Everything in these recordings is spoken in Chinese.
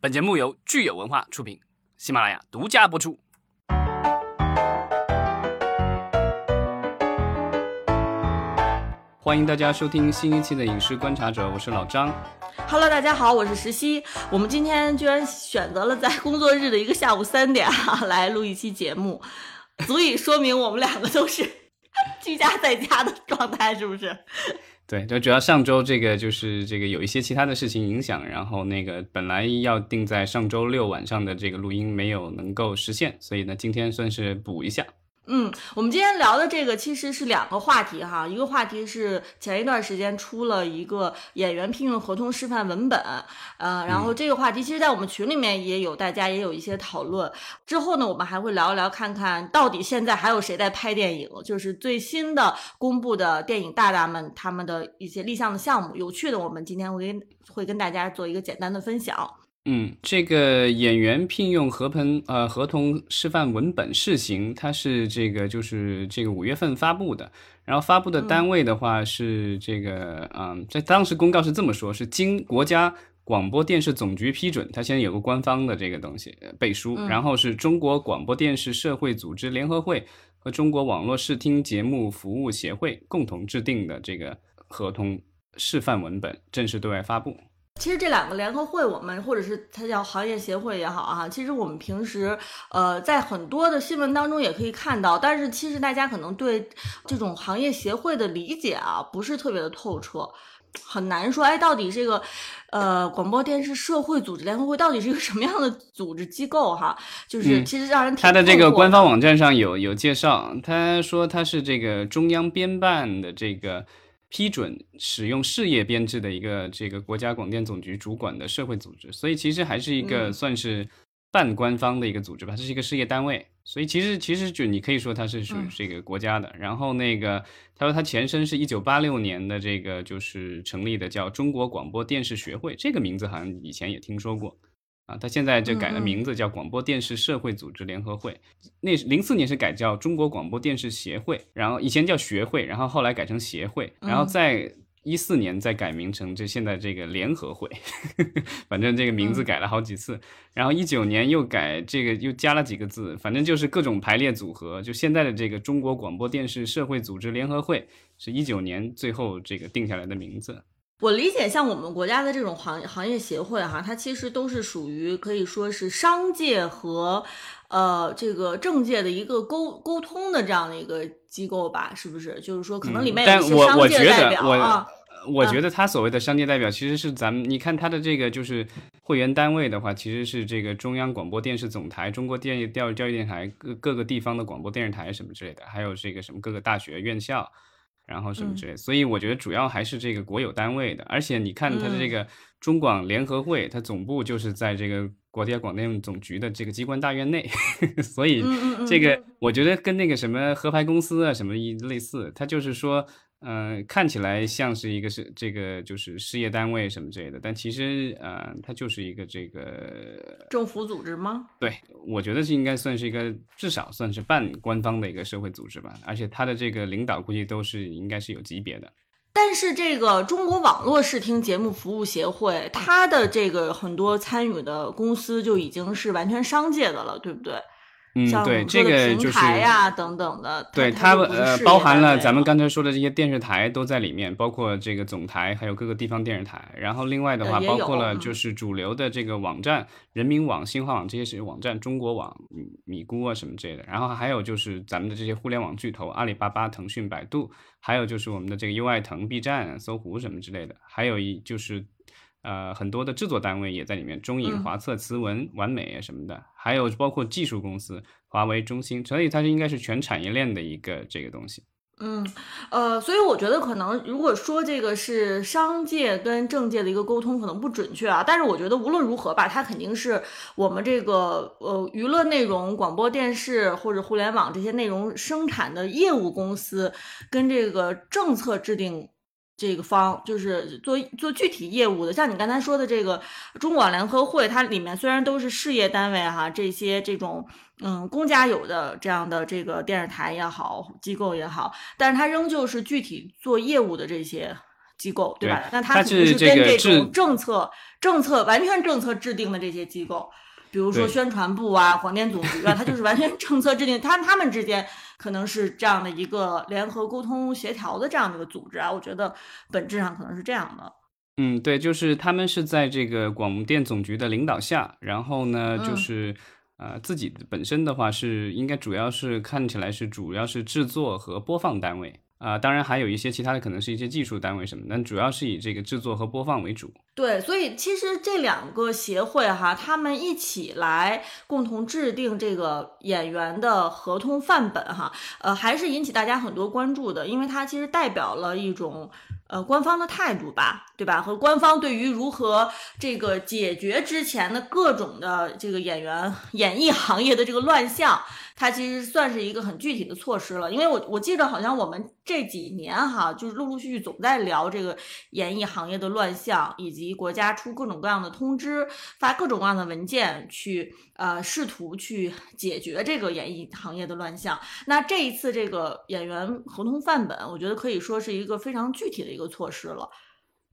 本节目由聚友文化出品，喜马拉雅独家播出。欢迎大家收听新一期的《影视观察者》，我是老张。Hello，大家好，我是石溪。我们今天居然选择了在工作日的一个下午三点啊来录一期节目，足以说明我们两个都是 居家在家的状态，是不是？对，就主要上周这个就是这个有一些其他的事情影响，然后那个本来要定在上周六晚上的这个录音没有能够实现，所以呢今天算是补一下。嗯，我们今天聊的这个其实是两个话题哈，一个话题是前一段时间出了一个演员聘用合同示范文本，呃，然后这个话题其实在我们群里面也有，大家也有一些讨论。之后呢，我们还会聊一聊，看看到底现在还有谁在拍电影，就是最新的公布的电影大大们他们的一些立项的项目，有趣的，我们今天会跟会跟大家做一个简单的分享。嗯，这个演员聘用合同呃合同示范文本试行，它是这个就是这个五月份发布的，然后发布的单位的话是这个嗯，在当时公告是这么说，是经国家广播电视总局批准，它现在有个官方的这个东西呃背书，然后是中国广播电视社会组织联合会和中国网络视听节目服务协会共同制定的这个合同示范文本正式对外发布。其实这两个联合会，我们或者是它叫行业协会也好啊，其实我们平时呃在很多的新闻当中也可以看到，但是其实大家可能对这种行业协会的理解啊不是特别的透彻，很难说哎到底这个呃广播电视社会组织联合会到底是一个什么样的组织机构哈，就是嗯其实让人挺它的这个官方网站上有有介绍，他说他是这个中央编办的这个批准使用事业编制的一个这个国家广电总局主管的社会组织，所以其实还是一个嗯算是半官方的一个组织吧，它是一个事业单位，所以其实其实就你可以说它是属于嗯这个国家的。然后那个他说他前身是一九八六年的这个就是成立的叫中国广播电视学会，这个名字好像以前也听说过。啊，它现在就改了名字，叫广播电视社会组织联合会。那零四年是改叫中国广播电视协会，然后以前叫学会，然后后来改成协会，然后嗯在一四年再改名成这现在这个联合会，反正这个名字嗯改了好几次。然后一九年又改这个又加了几个字，反正就是各种排列组合。就现在的这个中国广播电视社会组织联合会是一九年最后这个定下来的名字。我理解，像我们国家的这种行行业协会哈，它其实都是属于可以说是商界和呃这个政界的一个沟沟通的这样的一个机构吧，是不是？就是说，可能里面有一些商界的代表啊。我觉得他所谓的商界代表，其实是咱们你看他的这个就是会员单位的话，其实是这个中央广播电视总台、中国电教育教育电台各各个地方的广播电视台什么之类的，还有这个什么各个大学院校，然后什么之类。所以我觉得主要还是这个国有单位的，而且你看它的这个中广联合会，它总部就是在这个国家广电总局的这个机关大院内，所以这个我觉得跟那个什么合牌公司啊什么一类似，它就是说。嗯、看起来像是一个是这个就是事业单位什么之类的，但其实呃，它就是一个这个，政府组织吗？对我觉得是应该算是一个至少算是半官方的一个社会组织吧，而且它的这个领导估计都是应该是有级别的。但是这个中国网络视听节目服务协会，它的这个很多参与的公司就已经是完全商界的了，对不对？嗯，对，这个就是台呀、等等的，对它它呃包含了咱们刚才说的这些电视台都在里面，包括这个总台，还有各个地方电视台。然后另外的话，包括了嗯就是主流的这个网站，人民网、新华网这些是网站，中国网、米米咕啊什么之类的。然后还有就是咱们的这些互联网巨头，阿里巴巴、腾讯、百度，还有就是我们的这个优爱腾、B 站、搜狐什么之类的。还有一就是。呃，很多的制作单位也在里面，中影、嗯华策、慈文、完美啊什么的，还有包括技术公司，华为、中兴，所以它是应该是全产业链的一个这个东西。嗯，呃，所以我觉得可能如果说这个是商界跟政界的一个沟通，可能不准确啊。但是我觉得无论如何吧，它肯定是我们这个呃娱乐内容、广播电视或者互联网这些内容生产的业务公司跟这个政策制定。这个方就是做做具体业务的，像你刚才说的这个中广联合会，它里面虽然都是事业单位哈，这些这种嗯公家有的这样的这个电视台也好，机构也好，但是它仍旧是具体做业务的这些机构，对吧？那它肯定是跟这种政策、政策完全政策制定的这些机构，比如说宣传部啊、广电总局啊，它就是完全政策制定，它他们之间可能是这样的一个联合沟通协调的这样的一个组织啊。我觉得本质上可能是这样的。嗯，对，就是他们是在这个广电总局的领导下，然后呢，就嗯是呃自己本身的话是应该主要是看起来是主要是制作和播放单位啊、当然还有一些其他的可能是一些技术单位什么，但主要是以这个制作和播放为主。对，所以其实这两个协会哈，他们一起来共同制定这个演员的合同范本哈，呃，还是引起大家很多关注的，因为它其实代表了一种呃官方的态度吧，对吧？和官方对于如何这个解决之前的各种的这个演员演艺行业的这个乱象，它其实算是一个很具体的措施了。因为我我记得好像我们这几年哈，就是陆陆续续总在聊这个演艺行业的乱象，以及国家出各种各样的通知，发各种各样的文件去呃试图去解决这个演艺行业的乱象。那这一次这个演员合同范本，我觉得可以说是一个非常具体的一个措施了。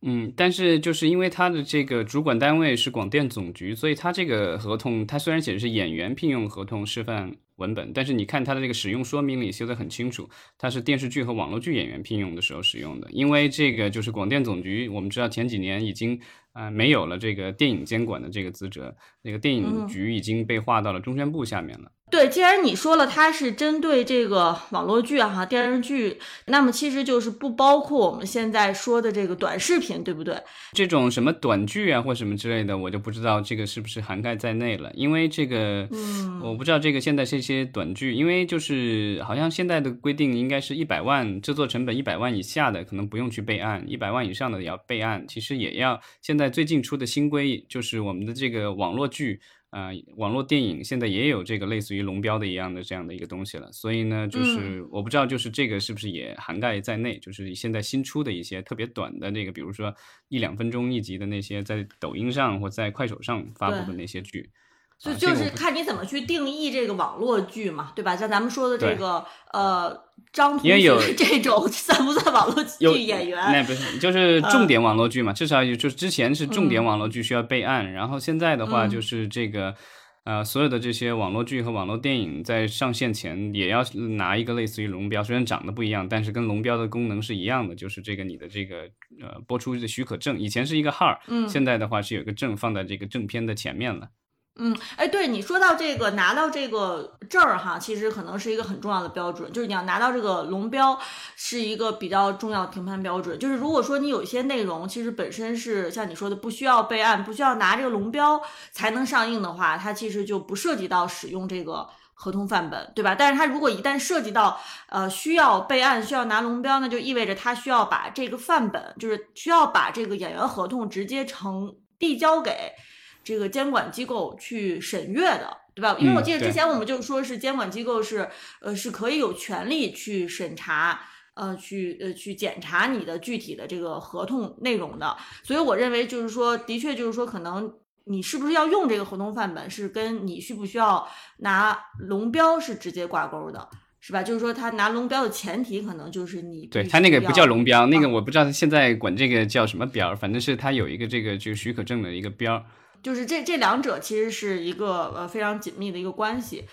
嗯，但是就是因为它的这个主管单位是广电总局，所以它这个合同，它虽然写的是演员聘用合同示范文本，但是你看它的这个使用说明里写的很清楚，它是电视剧和网络剧演员聘用的时候使用的。因为这个就是广电总局，我们知道前几年已经啊、呃没有了这个电影监管的这个资责，那个电影局已经被划到了中宣部下面了。对，既然你说了它是针对这个网络剧啊、哈电视剧，那么其实就是不包括我们现在说的这个短视频，对不对？这种什么短剧啊或什么之类的，我就不知道这个是不是涵盖在内了，因为这个，嗯我不知道这个现在这些短剧，因为就是好像现在的规定应该是一百万制作成本一百万以下的可能不用去备案，一百万以上的也要备案。其实也要现在最近出的新规就是我们的这个网络剧。啊、网络电影现在也有这个类似于龙标的一样的这样的一个东西了，所以呢，就是我不知道，就是这个是不是也涵盖在内？就是现在新出的一些特别短的那个，比如说一两分钟一集的那些，在抖音上或在快手上发布的那些剧，就就是看你怎么去定义这个网络剧嘛，对吧？像咱们说的这个呃张同因为有学 这种算不算网络剧演员？那不是就是呃重点网络剧嘛？至少也就是之前是重点网络剧需要备案，然后现在的话嗯就是这个。呃，所有的这些网络剧和网络电影在上线前也要拿一个类似于龙标，虽然长得不一样，但是跟龙标的功能是一样的，就是这个你的这个呃播出的许可证，以前是一个号，嗯现在的话是有一个证放在这个正片的前面了。嗯，哎，对你说到这个拿到这个证儿哈，其实可能是一个很重要的标准，就是你要拿到这个龙标是一个比较重要的评判标准。就是如果说你有一些内容其实本身是像你说的不需要备案，不需要拿这个龙标才能上映的话，它其实就不涉及到使用这个。合同范本，对吧？但是它如果一旦涉及到呃需要备案、需要拿龙标，那就意味着它需要把这个范本，就是需要把这个演员合同直接呈递交给这个监管机构去审阅的，对吧？因为我记得之前我们就说是监管机构是呃是可以有权利去审查。呃，去呃去检查你的具体的这个合同内容的，所以我认为就是说，的确就是说，可能你是不是要用这个合同范本，是跟你需不需要拿龙标是直接挂钩的，是吧？就是说，他拿龙标的前提可能就是你对他那个不叫龙标，那个啊我不知道他现在管这个叫什么标儿，反正是他有一个这个就是许可证的一个标儿。就是这这两者其实是一个呃非常紧密的一个关系。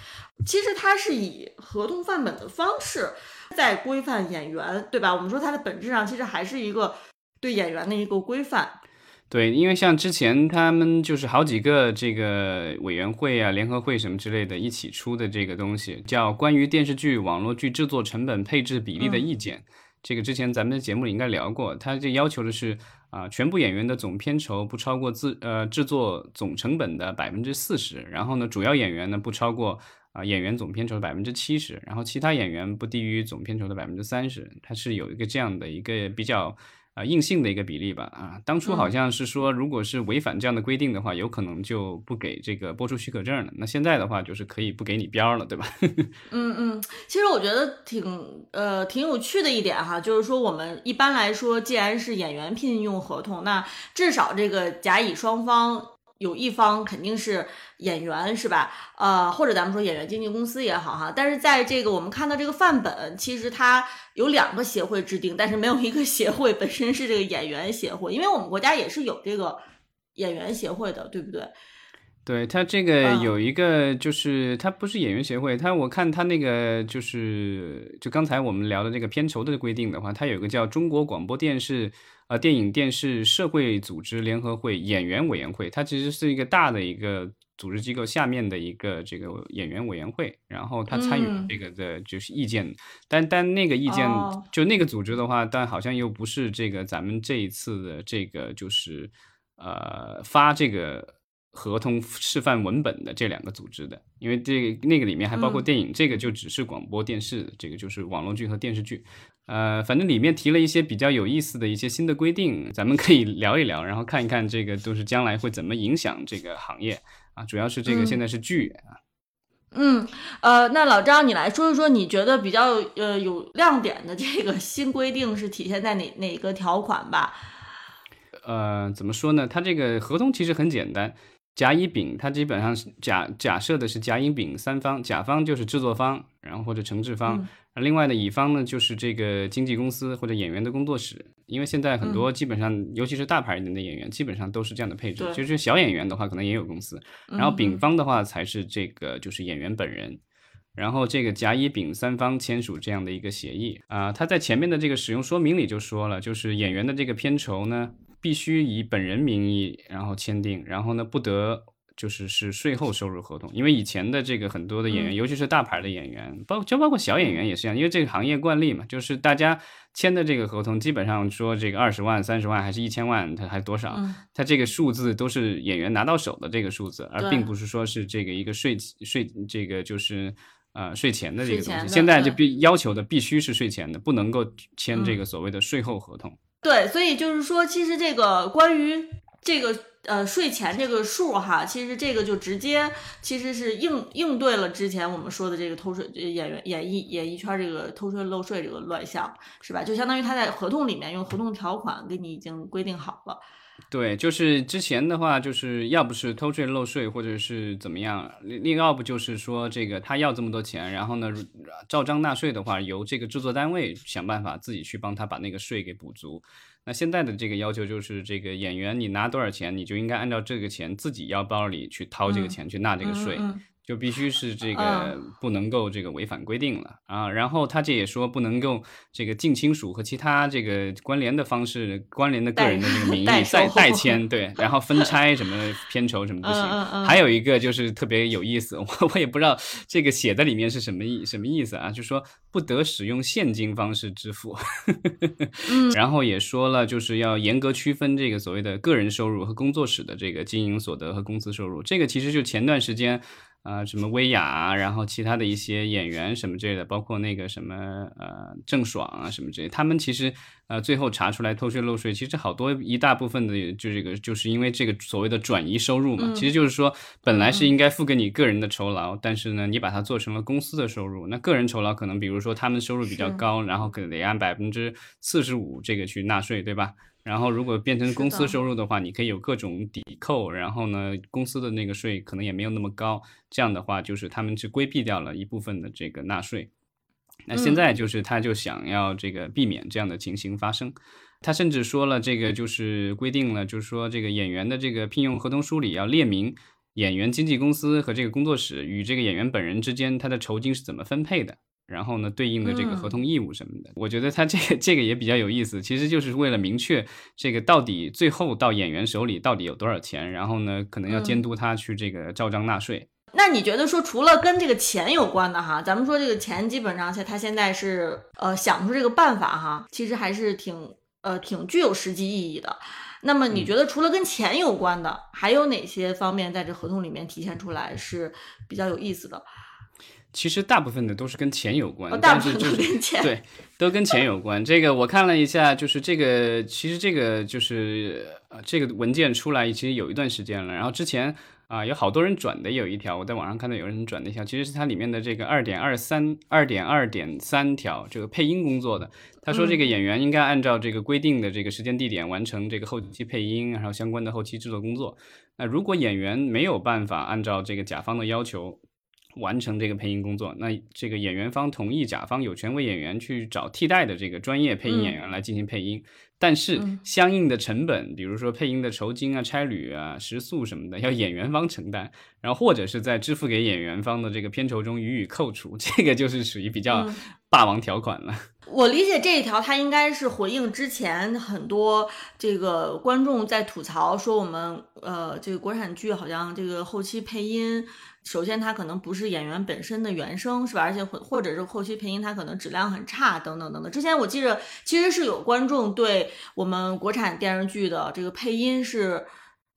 其实它是以合同范本的方式在规范演员，对吧？我们说它的本质上其实还是一个对演员的一个规范。对，因为像之前他们就是好几个这个委员会啊、联合会什么之类的，一起出的这个东西，叫《关于电视剧、网络剧制作成本配置比例的意见》。这个之前咱们的节目里应该聊过，它这要求的是啊、全部演员的总片酬不超过制呃制作总成本的百分之四十，然后呢，主要演员呢不超过啊、演员总片酬的百分之七十，然后其他演员不低于总片酬的百分之三十，它是有一个这样的一个比较。啊，硬性的一个比例吧，啊，当初好嗯像是说，如果是违反这样的规定的话，有可能就不给这个播出许可证了。那现在的话，就是可以不给你标儿了，对吧？嗯嗯，其实我觉得挺呃挺有趣的一点哈，就是说我们一般来说，既然是演员聘用合同，那至少这个甲乙双方有一方肯定是演员，是吧？呃，或者咱们说演员经纪公司也好哈。但是在这个我们看到这个范本，其实它有两个协会制定，但是没有一个协会本身是这个演员协会，因为我们国家也是有这个演员协会的，对不对？对他这个有一个，就是他不是演员协会，他我看他那个就是就刚才我们聊的这个片酬的规定的话，他有个叫中国广播电视呃电影电视社会组织联合会演员委员会，它其实是一个大的一个组织机构下面的一个这个演员委员会，然后他参与这个的就是意见，但但那个意见就那个组织的话，但好像又不是这个咱们这一次的这个就是呃发这个。合同示范文本的这两个组织的，因为这那个里面还包括电影，这个就只是广播电视，这个就是网络剧和电视剧。呃，反正里面提了一些比较有意思的一些新的规定，咱们可以聊一聊，然后看一看这个都是将来会怎么影响这个行业啊。主要是这个现在是剧啊。嗯，呃，那老张你来说一说，你觉得比较呃有亮点的这个新规定是体现在哪哪个条款吧？呃，怎么说呢？它这个合同其实很简单。甲乙丙，它基本上是假假设的是甲乙丙三方，甲方就是制作方，然后或者承制方，另外的乙方呢就是这个经纪公司或者演员的工作室。因为现在很多基本上，尤其是大牌一点的演员，基本上都是这样的配置。就是小演员的话，可能也有公司。然后丙方的话才是这个就是演员本人，然后这个甲乙丙三方签署这样的一个协议啊。他在前面的这个使用说明里就说了，就是演员的这个片酬呢。必须以本人名义，然后签订，然后呢，不得就是是税后收入合同，因为以前的这个很多的演员，尤其是大牌的演员，包就包括小演员也是一样，因为这个行业惯例嘛，就是大家签的这个合同，基本上说这个二十万、三十万还是一千万，它还多少，它这个数字都是演员拿到手的这个数字，而并不是说是这个一个税税这个就是呃税前的这个东西，现在就必要求的必须是税前的，不能够签这个所谓的税后合同。对，所以就是说，其实这个关于这个呃税前这个数哈，其实这个就直接其实是应应对了之前我们说的这个偷税演员演艺演艺圈这个偷税漏税这个乱象，是吧？就相当于他在合同里面用合同条款给你已经规定好了。对，就是之前的话，就是要不是偷税漏税，或者是怎么样，另要不就是说这个他要这么多钱，然后呢照章纳税的话，由这个制作单位想办法自己去帮他把那个税给补足。那现在的这个要求就是，这个演员你拿多少钱，你就应该按照这个钱自己腰包里去掏这个钱去纳这个税。就必须是这个不能够这个违反规定了啊，然后他这也说不能够这个近亲属和其他这个关联的方式关联的个人的这个名义代代签对，然后分拆什么片酬什么不行。还有一个就是特别有意思，我我也不知道这个写在里面是什么意什么意思啊，就说不得使用现金方式支付。然后也说了就是要严格区分这个所谓的个人收入和工作室的这个经营所得和工资收入。这个其实就前段时间。啊，什么薇娅啊，然后其他的一些演员什么之类的，包括那个什么呃郑爽啊什么之类，他们其实呃最后查出来偷税漏税，其实好多一大部分的就这个就是因为这个所谓的转移收入嘛，其实就是说本来是应该付给你个人的酬劳，但是呢你把它做成了公司的收入，那个人酬劳可能比如说他们收入比较高，然后可能得按百分之四十五这个去纳税，对吧？然后，如果变成公司收入的话，你可以有各种抵扣。然后呢，公司的那个税可能也没有那么高。这样的话，就是他们是规避掉了一部分的这个纳税。那现在就是他就想要这个避免这样的情形发生。他甚至说了，这个就是规定了，就是说这个演员的这个聘用合同书里要列明演员经纪公司和这个工作室与这个演员本人之间他的酬金是怎么分配的。然后呢，对应的这个合同义务什么的，我觉得他这个 这个也比较有意思，其实就是为了明确这个到底最后到演员手里到底有多少钱，然后呢，可能要监督他去这个照章纳税。那你觉得说，除了跟这个钱有关的哈，咱们说这个钱基本上，他现在是呃想出这个办法哈，其实还是挺呃挺具有实际意义的。那么你觉得除了跟钱有关的，还有哪些方面在这合同里面体现出来是比较有意思的？其实大部分的都是跟钱有关，但是就是对，都跟钱有关。这个我看了一下，就是这个，其实这个就是呃，这个文件出来其实有一段时间了。然后之前啊，有好多人转的有一条，我在网上看到有人转的一条，其实是它里面的这个二点二三二点二点三条这个配音工作的。他说这个演员应该按照这个规定的这个时间地点完成这个后期配音，然后相关的后期制作工作。那如果演员没有办法按照这个甲方的要求，完成这个配音工作，那这个演员方同意甲方有权为演员去找替代的这个专业配音演员来进行配音，但是相应的成本，比如说配音的酬金啊、差旅啊、食宿什么的，要演员方承担，然后或者是在支付给演员方的这个片酬中予以扣除，这个就是属于比较霸王条款了。我理解这一条，它应该是回应之前很多这个观众在吐槽说我们呃这个国产剧好像这个后期配音。首先，它可能不是演员本身的原声，是吧？而且或或者是后期配音，它可能质量很差，等等等等。之前我记着，其实是有观众对我们国产电视剧的这个配音是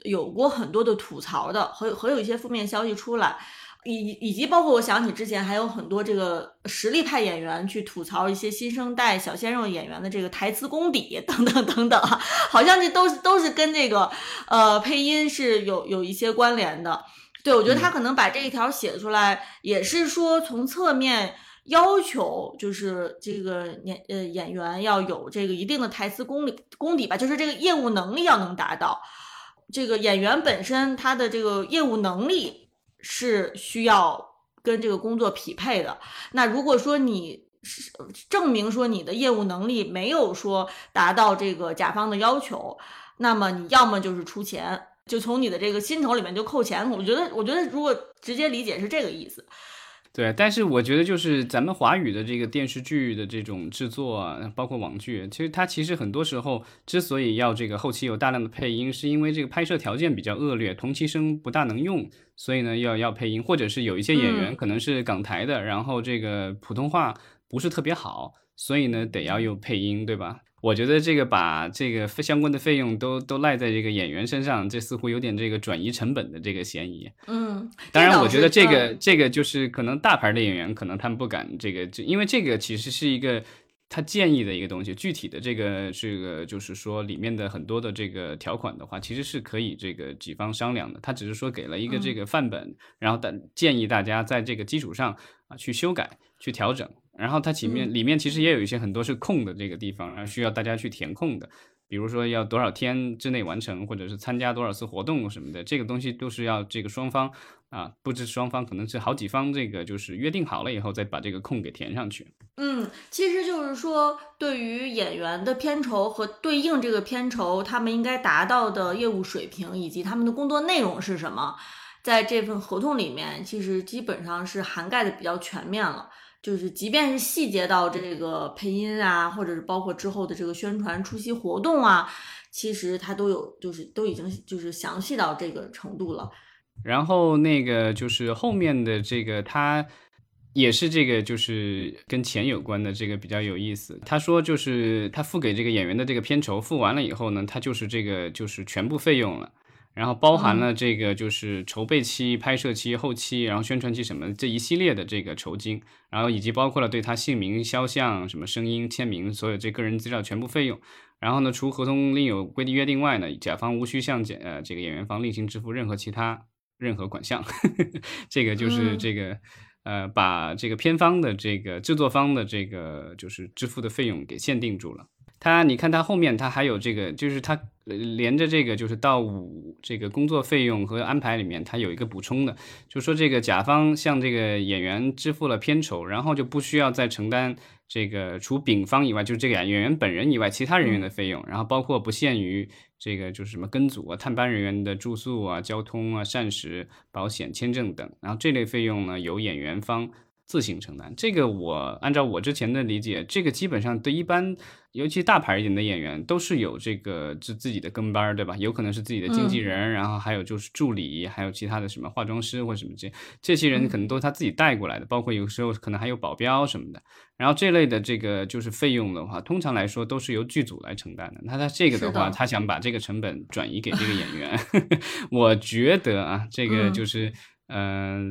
有过很多的吐槽的，和和有一些负面消息出来，以以及包括我想起之前还有很多这个实力派演员去吐槽一些新生代小鲜肉演员的这个台词功底 等等等等，好像这都是都是跟这个呃配音是有有一些关联的。对，我觉得他可能把这一条写出来，也是说从侧面要求，就是这个演呃演员要有这个一定的台词功力功底吧，就是这个业务能力要能达到。这个演员本身他的这个业务能力是需要跟这个工作匹配的。那如果说你是证明说你的业务能力没有说达到这个甲方的要求，那么你要么就是出钱。就从你的这个薪酬里面就扣钱，我觉得，我觉得如果直接理解是这个意思。对，但是我觉得就是咱们华语的这个电视剧的这种制作，包括网剧，其实它其实很多时候之所以要这个后期有大量的配音，是因为这个拍摄条件比较恶劣，同期声不大能用，所以呢要要配音，或者是有一些演员可能是港台的，然后这个普通话不是特别好，所以呢得要有配音，对吧？我觉得这个把这个相关的费用都都赖在这个演员身上，这似乎有点这个转移成本的这个嫌疑。嗯，当然，我觉得这个这个就是可能大牌的演员可能他们不敢这个，就因为这个其实是一个他建议的一个东西，具体的这个这个就是说里面的很多的这个条款的话，其实是可以这个几方商量的。他只是说给了一个这个范本，然后但建议大家在这个基础上啊去修改、去调整。然后它前面里面其实也有一些很多是空的这个地方，然后需要大家去填空的，比如说要多少天之内完成，或者是参加多少次活动什么的，这个东西都是要这个双方啊，不止双方，可能是好几方这个就是约定好了以后再把这个空给填上去。嗯，其实就是说对于演员的片酬和对应这个片酬，他们应该达到的业务水平以及他们的工作内容是什么，在这份合同里面其实基本上是涵盖的比较全面了。就是，即便是细节到这个配音啊，或者是包括之后的这个宣传、出席活动啊，其实它都有，就是都已经就是详细到这个程度了。然后那个就是后面的这个，他也是这个，就是跟钱有关的这个比较有意思。他说，就是他付给这个演员的这个片酬付完了以后呢，他就是这个就是全部费用了。然后包含了这个就是筹备期、拍摄期、后期，然后宣传期什么这一系列的这个酬金，然后以及包括了对他姓名、肖像、什么声音、签名，所有这个人资料全部费用。然后呢，除合同另有规定约定外呢，甲方无需向检呃这个演员方另行支付任何其他任何款项。这个就是这个呃把这个片方的这个制作方的这个就是支付的费用给限定住了。他你看他后面他还有这个就是他。连着这个就是到五这个工作费用和安排里面，它有一个补充的，就说这个甲方向这个演员支付了片酬，然后就不需要再承担这个除丙方以外，就是这个演员本人以外其他人员的费用，然后包括不限于这个就是什么跟组啊、探班人员的住宿啊、交通啊、膳食、保险、签证等，然后这类费用呢由演员方自行承担。这个我按照我之前的理解，这个基本上对一般。尤其大牌一点的演员都是有这个自自己的跟班，对吧？有可能是自己的经纪人，然后还有就是助理，还有其他的什么化妆师或什么这这些人可能都是他自己带过来的，包括有时候可能还有保镖什么的。然后这类的这个就是费用的话，通常来说都是由剧组来承担的。那他这个的话，他想把这个成本转移给这个演员，我觉得啊，这个就是嗯，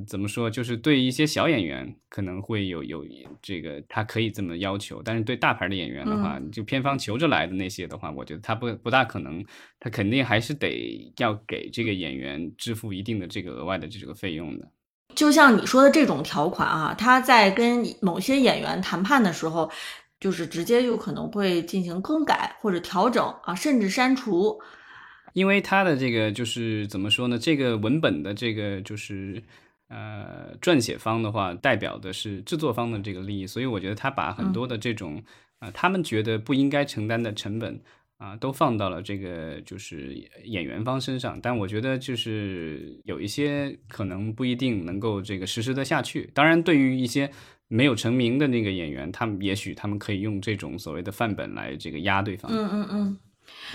怎么说？就是对一些小演员可能会有有这个，他可以这么要求，但是对大牌的演员的话，就片方求着来的那些的话，我觉得他不不大可能，他肯定还是得要给这个演员支付一定的这个额外的这个费用的。就像你说的这种条款啊，他在跟某些演员谈判的时候，就是直接有可能会进行更改或者调整啊，甚至删除。因为他的这个就是怎么说呢？这个文本的这个就是呃撰写方的话，代表的是制作方的这个利益，所以我觉得他把很多的这种啊他们觉得不应该承担的成本啊，都放到了这个就是演员方身上。但我觉得就是有一些可能不一定能够这个实施的下去。当然，对于一些没有成名的那个演员，他们也许他们可以用这种所谓的范本来这个压对方。嗯嗯嗯。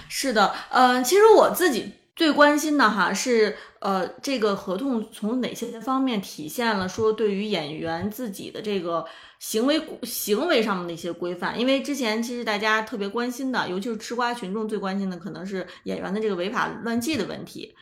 是的，呃，其实我自己最关心的哈是，呃，这个合同从哪些方面体现了说对于演员自己的这个行为行为上面的一些规范？因为之前其实大家特别关心的，尤其是吃瓜群众最关心的，可能是演员的这个违法乱纪的问题，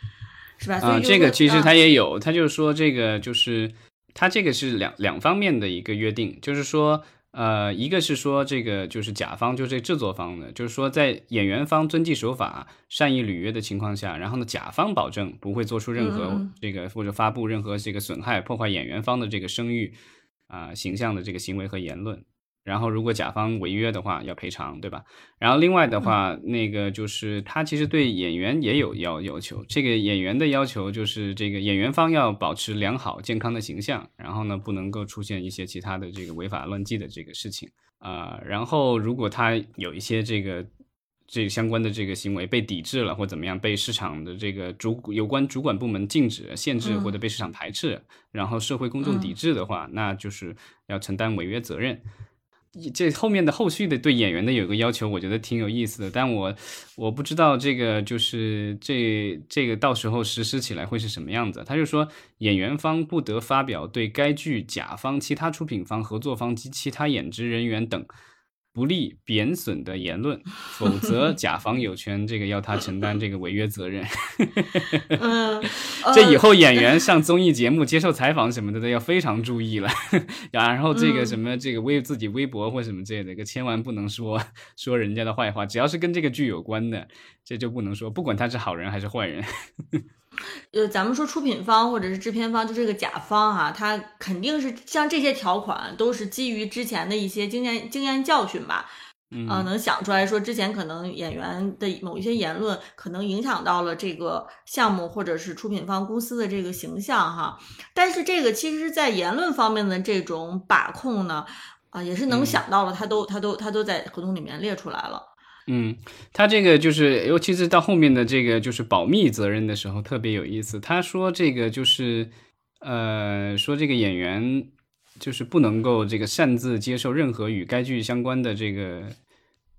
是吧？啊，这个其实他也有，他就是说这个就是他这个是两两方面的一个约定，就是说。呃，一个是说这个就是甲方，就这制作方的，就是说在演员方遵纪守法、善意履约的情况下，然后呢，甲方保证不会做出任何这个或者发布任何这个损害、破坏演员方的这个声誉啊形象的这个行为和言论。然后，如果甲方违约的话，要赔偿，对吧？然后，另外的话，那个就是他其实对演员也有要要求。这个演员的要求就是，这个演员方要保持良好健康的形象，然后呢，不能够出现一些其他的这个违法乱纪的这个事情啊。然后，如果他有一些这个这相关的这个行为被抵制了，或怎么样，被市场的这个主有关主管部门禁止、限制，或者被市场排斥，然后社会公众抵制的话，那就是要承担违约责任。这后面的后续的对演员的有个要求，我觉得挺有意思的，但我我不知道这个就是这这个到时候实施起来会是什么样子。他就说，演员方不得发表对该剧甲方、其他出品方、合作方及其他演职人员等。不利贬损的言论，否则 甲方有权这个要他承担这个违约责任。嗯，这以后演员上综艺节目接受采访什么的都要非常注意了。然后这个什么这个微自己微博或什么之类的，可千万不能说说人家的坏话。只要是跟这个剧有关的，这就不能说，不管他是好人还是坏人。呃，咱们说出品方或者是制片方，就这个甲方哈，他肯定是像这些条款都是基于之前的一些经验经验教训吧，嗯，能想出来说之前可能演员的某一些言论可能影响到了这个项目或者是出品方公司的这个形象哈，但是这个其实，在言论方面的这种把控呢，啊，也是能想到了，他都他都他都在合同里面列出来了。嗯，他这个就是，尤其是到后面的这个就是保密责任的时候，特别有意思。他说这个就是，呃，说这个演员就是不能够这个擅自接受任何与该剧相关的这个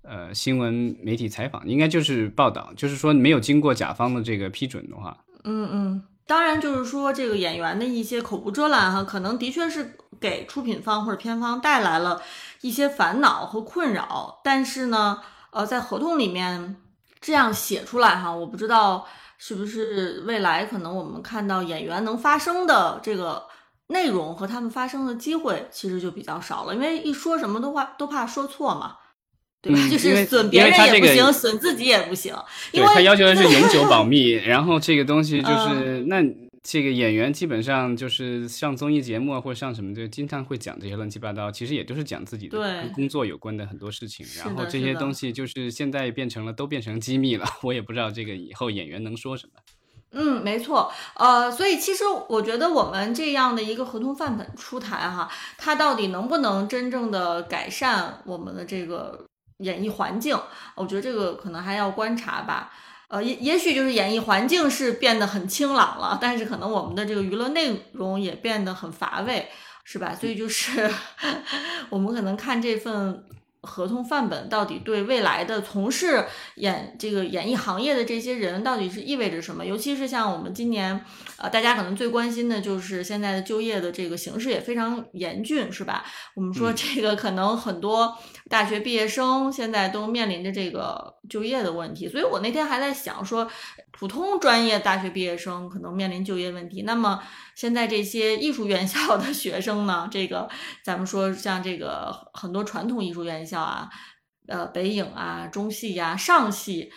呃新闻媒体采访，应该就是报道，就是说没有经过甲方的这个批准的话。嗯嗯，当然就是说这个演员的一些口无遮拦哈，可能的确是给出品方或者片方带来了一些烦恼和困扰，但是呢。呃，在合同里面这样写出来哈，我不知道是不是未来可能我们看到演员能发声的这个内容和他们发声的机会，其实就比较少了，因为一说什么都怕都怕说错嘛，对吧？就是损别人也不行，损自己也不行，因为他要求的是永久保密，然后这个东西就是那。这个演员基本上就是上综艺节目啊，或者上什么，就经常会讲这些乱七八糟。其实也就是讲自己的跟工作有关的很多事情。然后这些东西就是现在变成了都变成机密了。我也不知道这个以后演员能说什么。嗯，没错。呃，所以其实我觉得我们这样的一个合同范本出台哈，它到底能不能真正的改善我们的这个演艺环境？我觉得这个可能还要观察吧。呃，也也许就是演艺环境是变得很清朗了，但是可能我们的这个娱乐内容也变得很乏味，是吧？所以就是 我们可能看这份合同范本到底对未来的从事演这个演艺行业的这些人到底是意味着什么？尤其是像我们今年，呃，大家可能最关心的就是现在的就业的这个形势也非常严峻，是吧？我们说这个可能很多大学毕业生现在都面临着这个就业的问题，所以我那天还在想说，普通专业大学毕业生可能面临就业问题，那么现在这些艺术院校的学生呢？这个咱们说像这个很多传统艺术院校。啊，呃，北影啊，中戏呀，上戏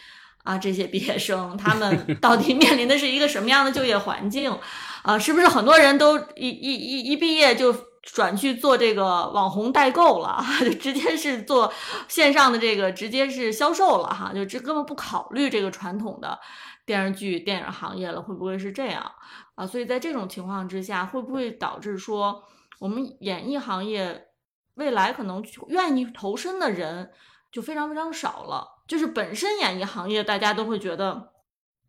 啊，这些毕业生，他们 到底面临的是一个什么样的就业环境啊？是不是很多人都一一一一毕业就转去做这个网红代购了，就直接是做线上的这个，直接是销售了哈，就这根本不考虑这个传统的电视剧、电影行业了，会不会是这样所以在这种情况之下，会不会导致说我们演艺行业？未来可能愿意投身的人就非常非常少了，就是本身演艺行业大家都会觉得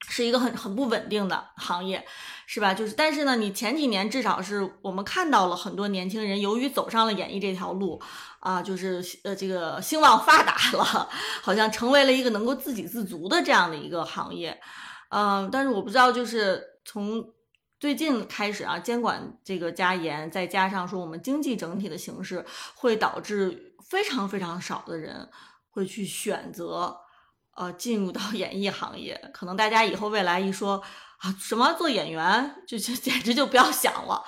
是一个很很不稳定的行业，是吧？就是但是呢，你前几年至少是我们看到了很多年轻人由于走上了演艺这条路啊，就是呃这个兴旺发达了，好像成为了一个能够自给自足的这样的一个行业，嗯，但是我不知道就是从。最近开始啊，监管这个加严，再加上说我们经济整体的形势，会导致非常非常少的人会去选择呃进入到 演艺行业。可能大家以后未来一说啊什么做演员，就就简直就不要想了，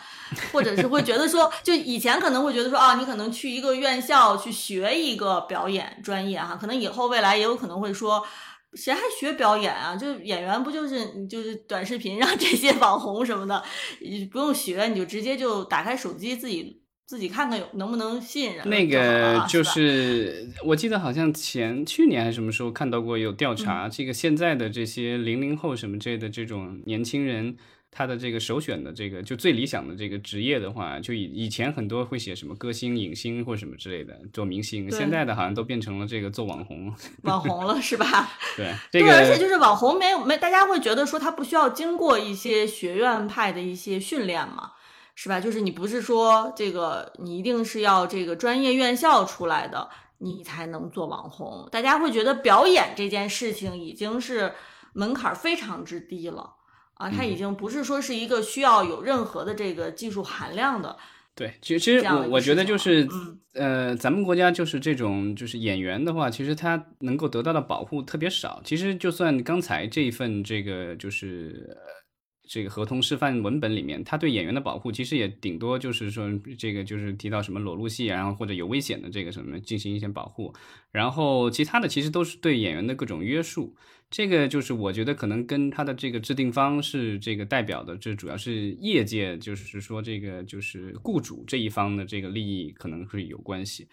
或者是会觉得说，就以前可能会觉得说啊，你可能去一个院校去学一个表演专业哈，可能以后未来也有可能会说。谁还学表演啊？就演员不就是你就是短视频让这些网红什么的，你不用学，你就直接就打开手机自己自己看看有能不能吸引人。那个就是我记得好像前去年还是什么时候看到过有调查，这个现在的这些零零后什么之类的这种年轻人。他的这个首选的这个就最理想的这个职业的话，就以以前很多会写什么歌星、影星或什么之类的做明星，现在的好像都变成了这个做网红，网红了是吧？对，对，而且就是网红没有没，大家会觉得说他不需要经过一些学院派的一些训练嘛，是吧？就是你不是说这个你一定是要这个专业院校出来的，你才能做网红，大家会觉得表演这件事情已经是门槛非常之低了。啊，它已经不是说是一个需要有任何的这个技术含量的。对，其实我我觉得就是，呃，咱们国家就是这种就是演员的话，其实他能够得到的保护特别少。其实就算刚才这一份这个就是。这个合同示范文本里面，他对演员的保护其实也顶多就是说，这个就是提到什么裸露戏，然后或者有危险的这个什么进行一些保护，然后其他的其实都是对演员的各种约束。这个就是我觉得可能跟他的这个制定方是这个代表的，这主要是业界，就是说这个就是雇主这一方的这个利益可能是有关系。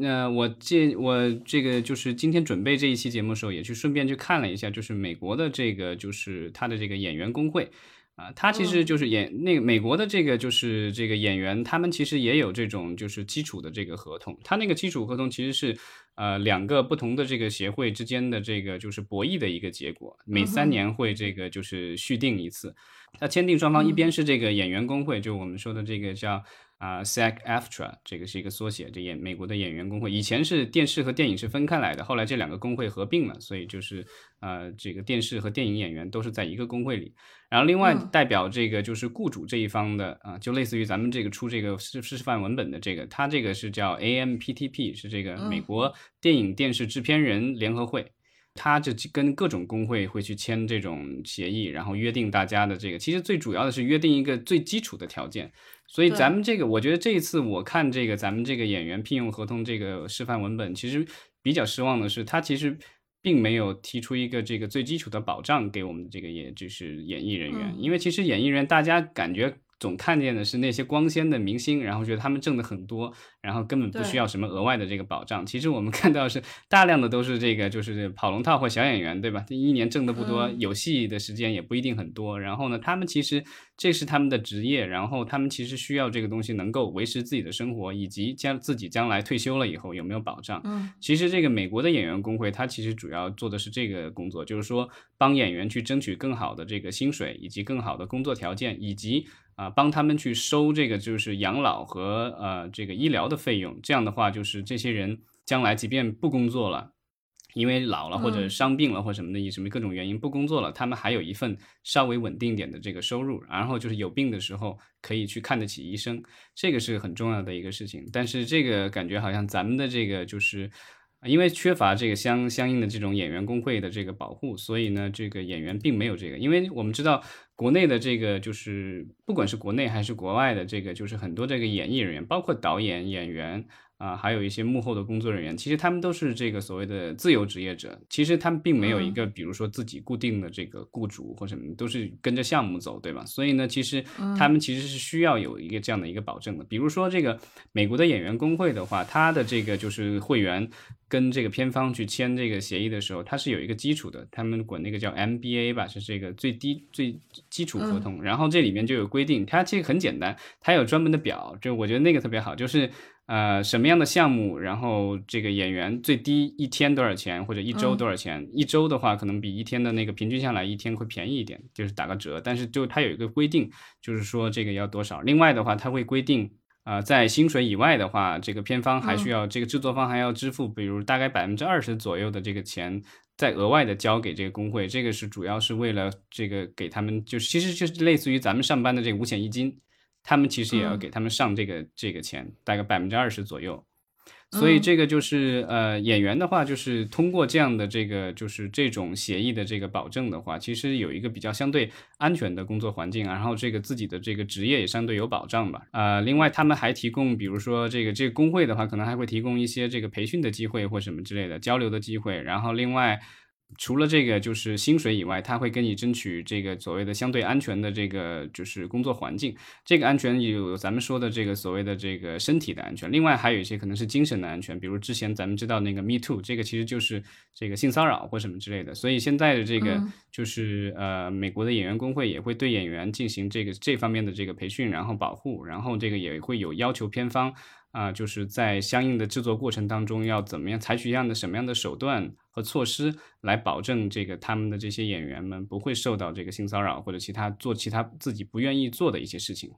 那我这我这个就是今天准备这一期节目的时候，也去顺便去看了一下，就是美国的这个就是他的这个演员工会啊，他其实就是演那个美国的这个就是这个演员，他们其实也有这种就是基础的这个合同，他那个基础合同其实是呃两个不同的这个协会之间的这个就是博弈的一个结果，每三年会这个就是续订一次，他签订双方一边是这个演员工会，就我们说的这个叫。啊，SAG-AFTRA 这个是一个缩写，这演美国的演员工会。以前是电视和电影是分开来的，后来这两个工会合并了，所以就是呃，这个电视和电影演员都是在一个工会里。然后另外代表这个就是雇主这一方的啊，就类似于咱们这个出这个示示范文本的这个，它这个是叫 AMPTP，是这个美国电影电视制片人联合会。他就跟各种工会会去签这种协议，然后约定大家的这个，其实最主要的是约定一个最基础的条件。所以咱们这个，我觉得这一次我看这个咱们这个演员聘用合同这个示范文本，其实比较失望的是，他其实并没有提出一个这个最基础的保障给我们这个也就是演艺人员，因为其实演艺人员大家感觉。总看见的是那些光鲜的明星，然后觉得他们挣的很多，然后根本不需要什么额外的这个保障。其实我们看到是大量的都是这个，就是跑龙套或小演员，对吧？这一年挣的不多，有戏的时间也不一定很多。然后呢，他们其实这是他们的职业，然后他们其实需要这个东西能够维持自己的生活，以及将自己将来退休了以后有没有保障。嗯，其实这个美国的演员工会，它其实主要做的是这个工作，就是说帮演员去争取更好的这个薪水，以及更好的工作条件，以及。啊，帮他们去收这个就是养老和呃这个医疗的费用，这样的话就是这些人将来即便不工作了。因为老了或者伤病了或什么的，以什么各种原因不工作了，他们还有一份稍微稳定点的这个收入，然后就是有病的时候可以去看得起医生，这个是很重要的一个事情。但是这个感觉好像咱们的这个就是，因为缺乏这个相相应的这种演员工会的这个保护，所以呢，这个演员并没有这个。因为我们知道国内的这个就是不管是国内还是国外的这个就是很多这个演艺人员，包括导演、演员。啊，还有一些幕后的工作人员，其实他们都是这个所谓的自由职业者。其实他们并没有一个，比如说自己固定的这个雇主或什么，都是跟着项目走，对吧？所以呢，其实他们其实是需要有一个这样的一个保证的。比如说这个美国的演员工会的话，他的这个就是会员跟这个片方去签这个协议的时候，他是有一个基础的，他们管那个叫 MBA 吧，是这个最低最基础合同。然后这里面就有规定，它其实很简单，它有专门的表，就我觉得那个特别好，就是。呃，什么样的项目？然后这个演员最低一天多少钱，或者一周多少钱？一周的话，可能比一天的那个平均下来，一天会便宜一点，就是打个折。但是就它有一个规定，就是说这个要多少。另外的话，它会规定，啊，在薪水以外的话，这个片方还需要，这个制作方还要支付，比如大概百分之二十左右的这个钱，再额外的交给这个工会。这个是主要是为了这个给他们，就是其实就是类似于咱们上班的这个五险一金。他们其实也要给他们上这个这个钱，大概百分之二十左右，所以这个就是呃演员的话，就是通过这样的这个就是这种协议的这个保证的话，其实有一个比较相对安全的工作环境，然后这个自己的这个职业也相对有保障吧。呃，另外他们还提供，比如说这个这个工会的话，可能还会提供一些这个培训的机会或什么之类的交流的机会，然后另外。除了这个就是薪水以外，他会跟你争取这个所谓的相对安全的这个就是工作环境。这个安全有咱们说的这个所谓的这个身体的安全，另外还有一些可能是精神的安全。比如之前咱们知道那个 Me Too，这个其实就是这个性骚扰或什么之类的。所以现在的这个就是呃，美国的演员工会也会对演员进行这个这方面的这个培训，然后保护，然后这个也会有要求片方。啊，就是在相应的制作过程当中，要怎么样采取一样的什么样的手段和措施，来保证这个他们的这些演员们不会受到这个性骚扰或者其他做其他自己不愿意做的一些事情。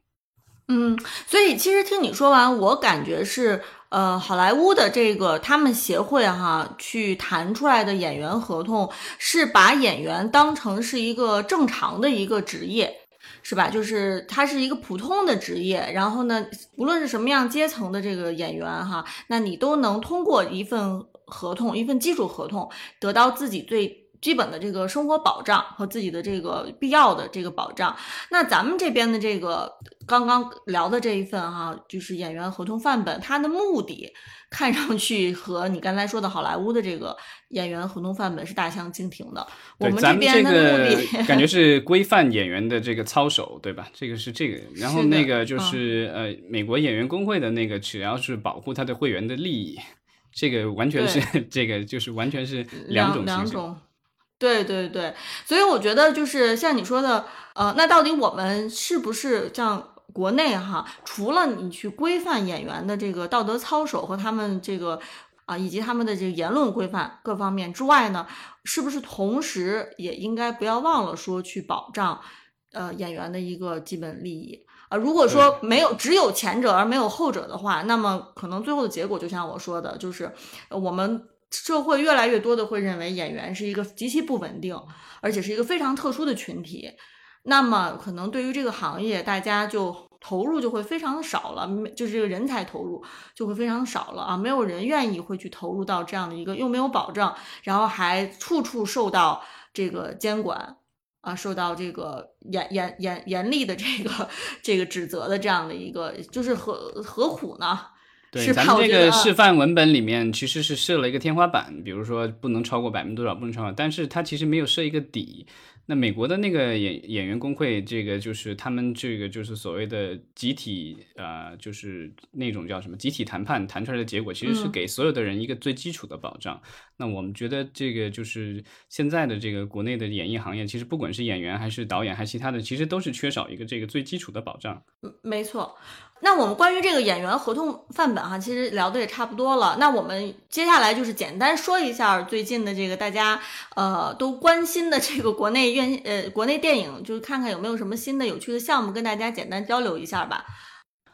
嗯，所以其实听你说完，我感觉是，呃，好莱坞的这个他们协会哈，去谈出来的演员合同，是把演员当成是一个正常的一个职业。是吧？就是他是一个普通的职业，然后呢，无论是什么样阶层的这个演员哈，那你都能通过一份合同，一份基础合同，得到自己最基本的这个生活保障和自己的这个必要的这个保障。那咱们这边的这个刚刚聊的这一份哈，就是演员合同范本，它的目的。看上去和你刚才说的好莱坞的这个演员合同范本是大相径庭的。我们这边的目的感觉是规范演员的这个操守，对吧？这个是这个，然后那个就是呃，美国演员工会的那个，只要是保护他的会员的利益，这个完全是这个就是完全是两种两种。对对对，所以我觉得就是像你说的，呃，那到底我们是不是像？国内哈，除了你去规范演员的这个道德操守和他们这个啊，以及他们的这个言论规范各方面之外呢，是不是同时也应该不要忘了说去保障呃演员的一个基本利益啊？如果说没有只有前者而没有后者的话，那么可能最后的结果就像我说的，就是我们社会越来越多的会认为演员是一个极其不稳定，而且是一个非常特殊的群体。那么可能对于这个行业，大家就。投入就会非常的少了，就是这个人才投入就会非常少了啊，没有人愿意会去投入到这样的一个又没有保障，然后还处处受到这个监管啊，受到这个严严严严厉的这个这个指责的这样的一个，就是何何苦呢？对，咱们这个示范文本里面其实是设了一个天花板，比如说不能超过百分之多少，不能超过，但是它其实没有设一个底。那美国的那个演演员工会，这个就是他们这个就是所谓的集体啊，就是那种叫什么集体谈判谈出来的结果，其实是给所有的人一个最基础的保障。那我们觉得这个就是现在的这个国内的演艺行业，其实不管是演员还是导演还是其他的，其实都是缺少一个这个最基础的保障。嗯，没错。那我们关于这个演员合同范本哈，其实聊的也差不多了。那我们接下来就是简单说一下最近的这个大家呃都关心的这个国内院 呃国内电影，就是看看有没有什么新的有趣的项目跟大家简单交流一下吧。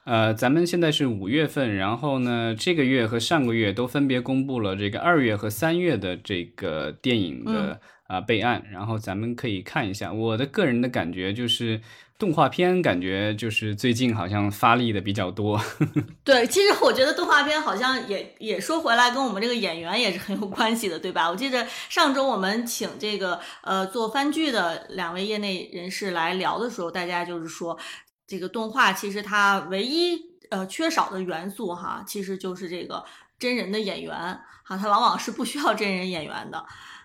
呃，咱们现在是五月份，然后呢，这个月和上个月都分别公布了这个二月和三月的这个电影的啊备案，然后咱们可以看一下。我的个人的感觉就是。动画片感觉就是最近好像发力的比较多。对，其实我觉得动画片好像也也说回来，跟我们这个演员也是很有关系的，对吧？我记得上周我们请这个呃做番剧的两位业内人士来聊的时候，大家就是说，这个动画其实它唯一呃缺少的元素哈，其实就是这个真人的演员哈，它往往是不需要真人演员的。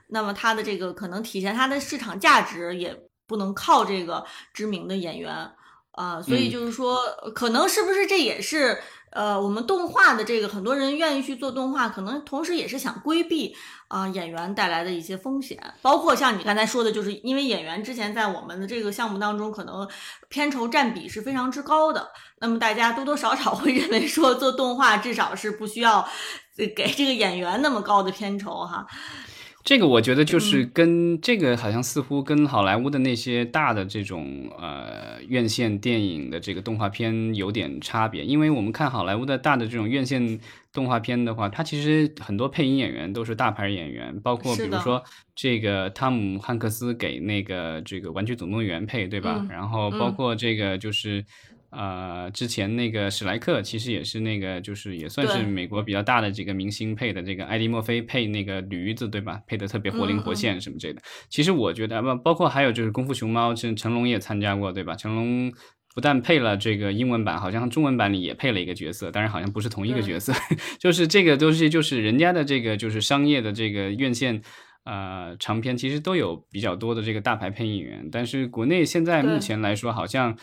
那么它的这个可能体现它的市场价值也。不能靠这个知名的演员啊，所以就是说，可能是不是这也是呃，我们动画的这个很多人愿意去做动画，可能同时也是想规避啊演员带来的一些风险，包括像你刚才说的，就是因为演员之前在我们的这个项目当中，可能片酬占比是非常之高的，那么大家多多少少会认为说做动画至少是不需要给这个演员那么高的片酬哈。这个我觉得就是跟这个好像似乎跟好莱坞的那些大的这种呃院线电影的这个动画片有点差别，因为我们看好莱坞的大的这种院线动画片的话，它其实很多配音演员都是大牌演员，包括比如说这个汤姆汉克斯给那个这个玩具总动员配，对吧？然后包括这个就是。呃，之前那个史莱克其实也是那个，就是也算是美国比较大的几个明星配的，这个艾迪墨菲配那个驴子，对吧？配的特别活灵活现什么之类的。其实我觉得，不包括还有就是功夫熊猫，成成龙也参加过，对吧？成龙不但配了这个英文版，好像中文版里也配了一个角色，当然好像不是同一个角色。就是这个东西，就是人家的这个就是商业的这个院线呃长片，其实都有比较多的这个大牌配音员，但是国内现在目前来说好像。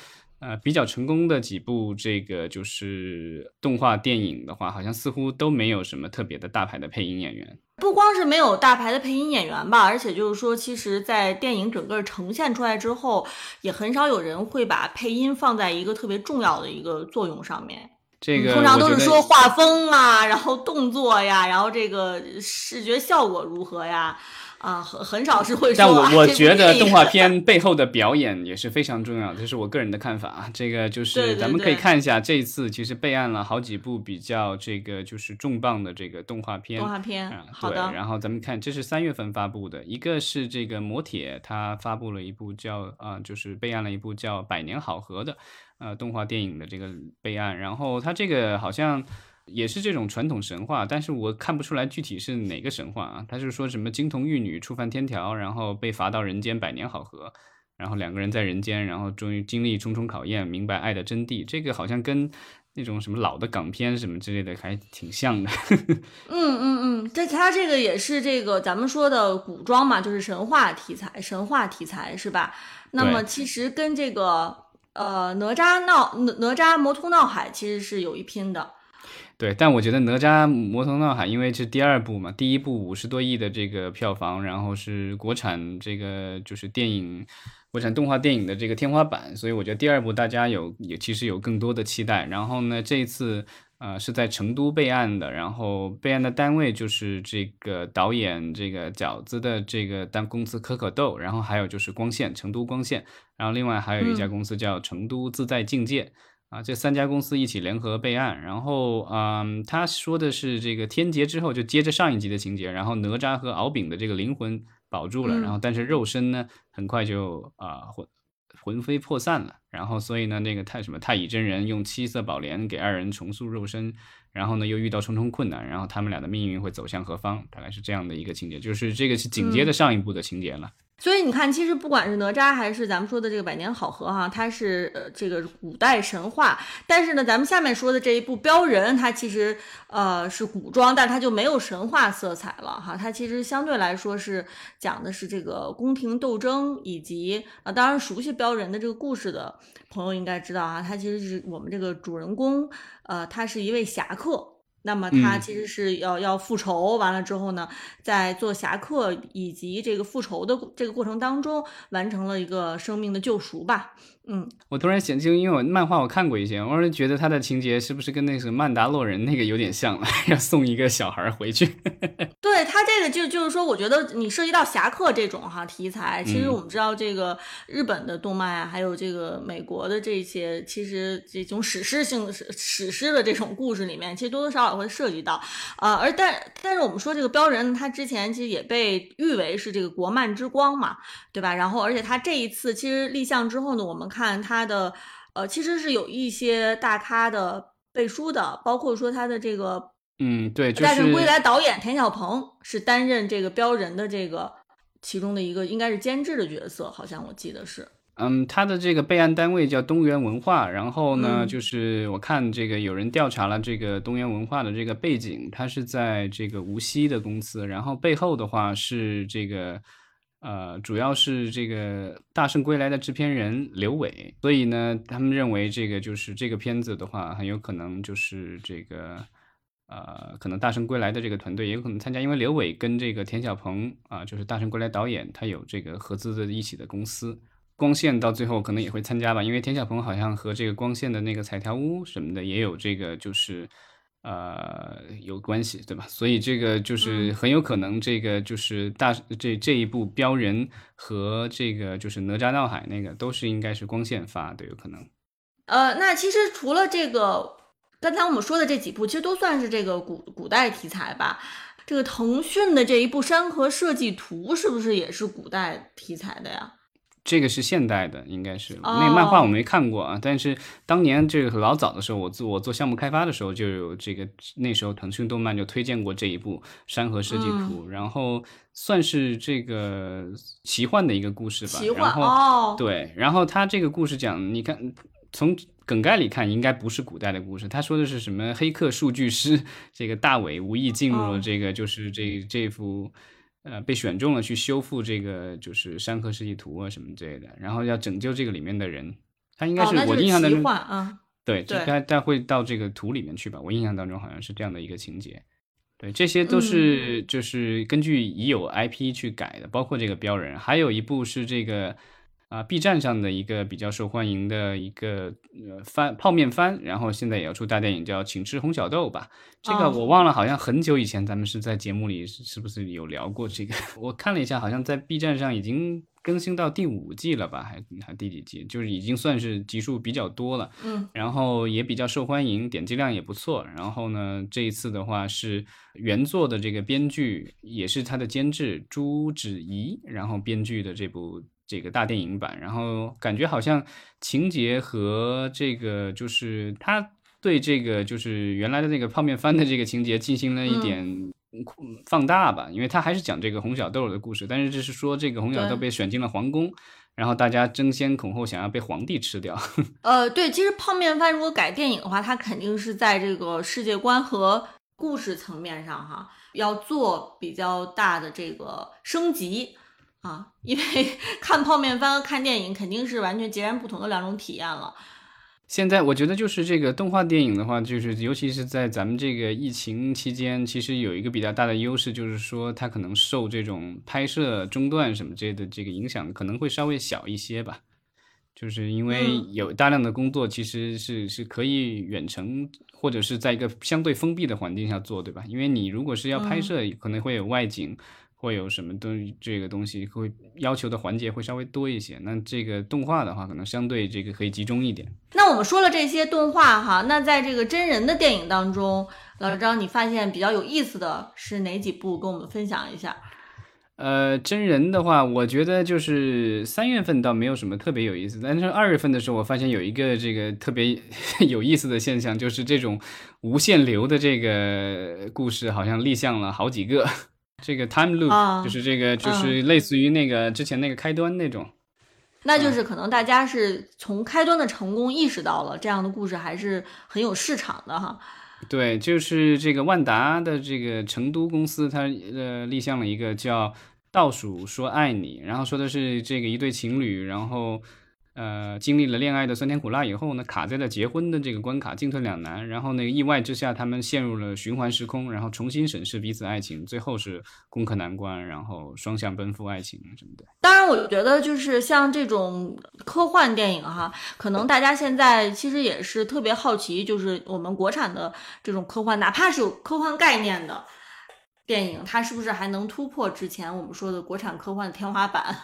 呃，比较成功的几部这个就是动画电影的话，好像似乎都没有什么特别的大牌的配音演员。不光是没有大牌的配音演员吧，而且就是说，其实，在电影整个呈现出来之后，也很少有人会把配音放在一个特别重要的一个作用上面。这个通常都是说画风啊，然后动作呀，然后这个视觉效果如何呀。啊，很很少是会。但我我觉得动画片背后的表演也是非常重要，这是我个人的看法啊。这个就是咱们可以看一下，这一次其实备案了好几部比较这个就是重磅的这个动画片。动画片，好的。然后咱们看，这是三月份发布的，一个是这个磨铁，它发布了一部叫啊，就是备案了一部叫《百年好合》的呃动画电影的这个备案。然后它这个好像。也是这种传统神话，但是我看不出来具体是哪个神话啊？他是说什么金童玉女触犯天条，然后被罚到人间百年好合，然后两个人在人间，然后终于经历重重考验，明白爱的真谛。这个好像跟那种什么老的港片什么之类的还挺像的。嗯嗯嗯，这他这个也是这个咱们说的古装嘛，就是神话题材，神话题材是吧？那么其实跟这个呃哪吒闹哪哪吒魔童闹海其实是有一拼的。对，但我觉得哪吒魔童闹海，因为是第二部嘛，第一部五十多亿的这个票房，然后是国产这个就是电影，国产动画电影的这个天花板，所以我觉得第二部大家有也其实有更多的期待。然后呢，这一次呃是在成都备案的，然后备案的单位就是这个导演这个饺子的这个单公司可可豆，然后还有就是光线成都光线，然后另外还有一家公司叫成都自在境界。啊，这三家公司一起联合备案，然后，嗯，他说的是这个天劫之后就接着上一集的情节，然后哪吒和敖丙的这个灵魂保住了，然后但是肉身呢很快就啊魂魂飞魄散了，然后所以呢那个太什么太乙真人用七色宝莲给二人重塑肉身，然后呢又遇到重重困难，然后他们俩的命运会走向何方？大概是这样的一个情节，就是这个是紧接着上一部的情节了。所以你看，其实不管是哪吒还是咱们说的这个百年好合哈，它是呃这个古代神话。但是呢，咱们下面说的这一部镖人，它其实呃是古装，但它就没有神话色彩了哈。它其实相对来说是讲的是这个宫廷斗争，以及啊，当然熟悉镖人的这个故事的朋友应该知道啊，他其实是我们这个主人公，呃，他是一位侠客。那么他其实是要要复仇，完了之后呢，在做侠客以及这个复仇的这个过程当中，完成了一个生命的救赎吧。嗯，我突然想，就因为我漫画我看过一些，我是觉得他的情节是不是跟那个曼达洛人那个有点像了？要送一个小孩回去。对他这个就就是说，我觉得你涉及到侠客这种哈题材，其实我们知道这个日本的动漫啊，还有这个美国的这些，其实这种史诗性的史史诗的这种故事里面，其实多多少少会涉及到。呃，而但但是我们说这个标人，他之前其实也被誉为是这个国漫之光嘛，对吧？然后而且他这一次其实立项之后呢，我们。看他的，呃，其实是有一些大咖的背书的，包括说他的这个，嗯，对，就是《大圣归来》导演田小鹏是担任这个标人的这个其中的一个，应该是监制的角色，好像我记得是。嗯，他的这个备案单位叫东源文化，然后呢，就是我看这个有人调查了这个东源文化的这个背景，他是在这个无锡的公司，然后背后的话是这个。呃，主要是这个《大圣归来》的制片人刘伟，所以呢，他们认为这个就是这个片子的话，很有可能就是这个，呃，可能《大圣归来》的这个团队也有可能参加，因为刘伟跟这个田小鹏啊，就是《大圣归来》导演，他有这个合资的一起的公司，光线到最后可能也会参加吧，因为田小鹏好像和这个光线的那个彩条屋什么的也有这个就是。呃，有关系对吧？所以这个就是很有可能，这个就是大这这一部标人和这个就是哪吒闹海那个都是应该是光线发的，有可能。呃，那其实除了这个刚才我们说的这几部，其实都算是这个古古代题材吧。这个腾讯的这一部《山河设计图》是不是也是古代题材的呀？这个是现代的，应该是那漫画我没看过啊。但是当年这个老早的时候，我做我做项目开发的时候，就有这个那时候腾讯动漫就推荐过这一部《山河设计图》，然后算是这个奇幻的一个故事吧。奇幻哦，对，然后他这个故事讲，你看从梗概里看，应该不是古代的故事。他说的是什么？黑客数据师 这个大伟无意进入了这个，就是这这幅。呃，被选中了去修复这个就是山河设计图啊什么之类的，然后要拯救这个里面的人，他应该是我印象当中，对，他他会到这个图里面去吧？我印象当中好像是这样的一个情节。对，这些都是就是根据已有 IP 去改的，包括这个标人，还有一部是这个。啊，B 站上的一个比较受欢迎的一个呃番泡面番，然后现在也要出大电影，叫《请吃红小豆》吧。这个我忘了，好像很久以前咱们是在节目里是不是有聊过这个？我看了一下，好像在 B 站上已经更新到第五季了吧？还还第几季？就是已经算是集数比较多了。嗯，然后也比较受欢迎，点击量也不错。然后呢，这一次的话是原作的这个编剧也是他的监制朱芷怡，然后编剧的这部。这个大电影版，然后感觉好像情节和这个就是他对这个就是原来的那个泡面番的这个情节进行了一点放大吧，因为他还是讲这个红小豆的故事，但是这是说这个红小豆被选进了皇宫，然后大家争先恐后想要被皇帝吃掉。呃，对，其实泡面番如果改电影的话，它肯定是在这个世界观和故事层面上哈要做比较大的这个升级。啊，因为 看泡面番和看电影肯定是完全截然不同的两种体验了。现在我觉得就是这个动画电影的话，就是尤其是在咱们这个疫情期间，其实有一个比较大的优势，就是说它可能受这种拍摄中断什么之类的这个影响可能会稍微小一些吧。就是因为有大量的工作其实是是可以远程或者是在一个相对封闭的环境下做，对吧？因为你如果是要拍摄，可能会有外景。会有什么东这个东西会要求的环节会稍微多一些，那这个动画的话，可能相对这个可以集中一点。那我们说了这些动画哈，那在这个真人的电影当中，老张你发现比较有意思的是哪几部？跟我们分享一下。呃，真人的话，我觉得就是三月份倒没有什么特别有意思，但是二月份的时候，我发现有一个这个特别 有意思的现象，就是这种无限流的这个故事，好像立项了好几个。这个 time loop 就是这个，就是类似于那个之前那个开端那种，那就是可能大家是从开端的成功意识到了这样的故事还是很有市场的哈。对，就是这个万达的这个成都公司，它呃立项了一个叫《倒数说爱你》，然后说的是这个一对情侣，然后呃，经历了恋爱的酸甜苦辣以后呢，卡在了结婚的这个关卡，进退两难。然后呢，意外之下，他们陷入了循环时空，然后重新审视彼此爱情，最后是攻克难关，然后双向奔赴爱情什么的。当然，我觉得就是像这种科幻电影哈，可能大家现在其实也是特别好奇，就是我们国产的这种科幻，哪怕是有科幻概念的电影，它是不是还能突破之前我们说的国产科幻的天花板？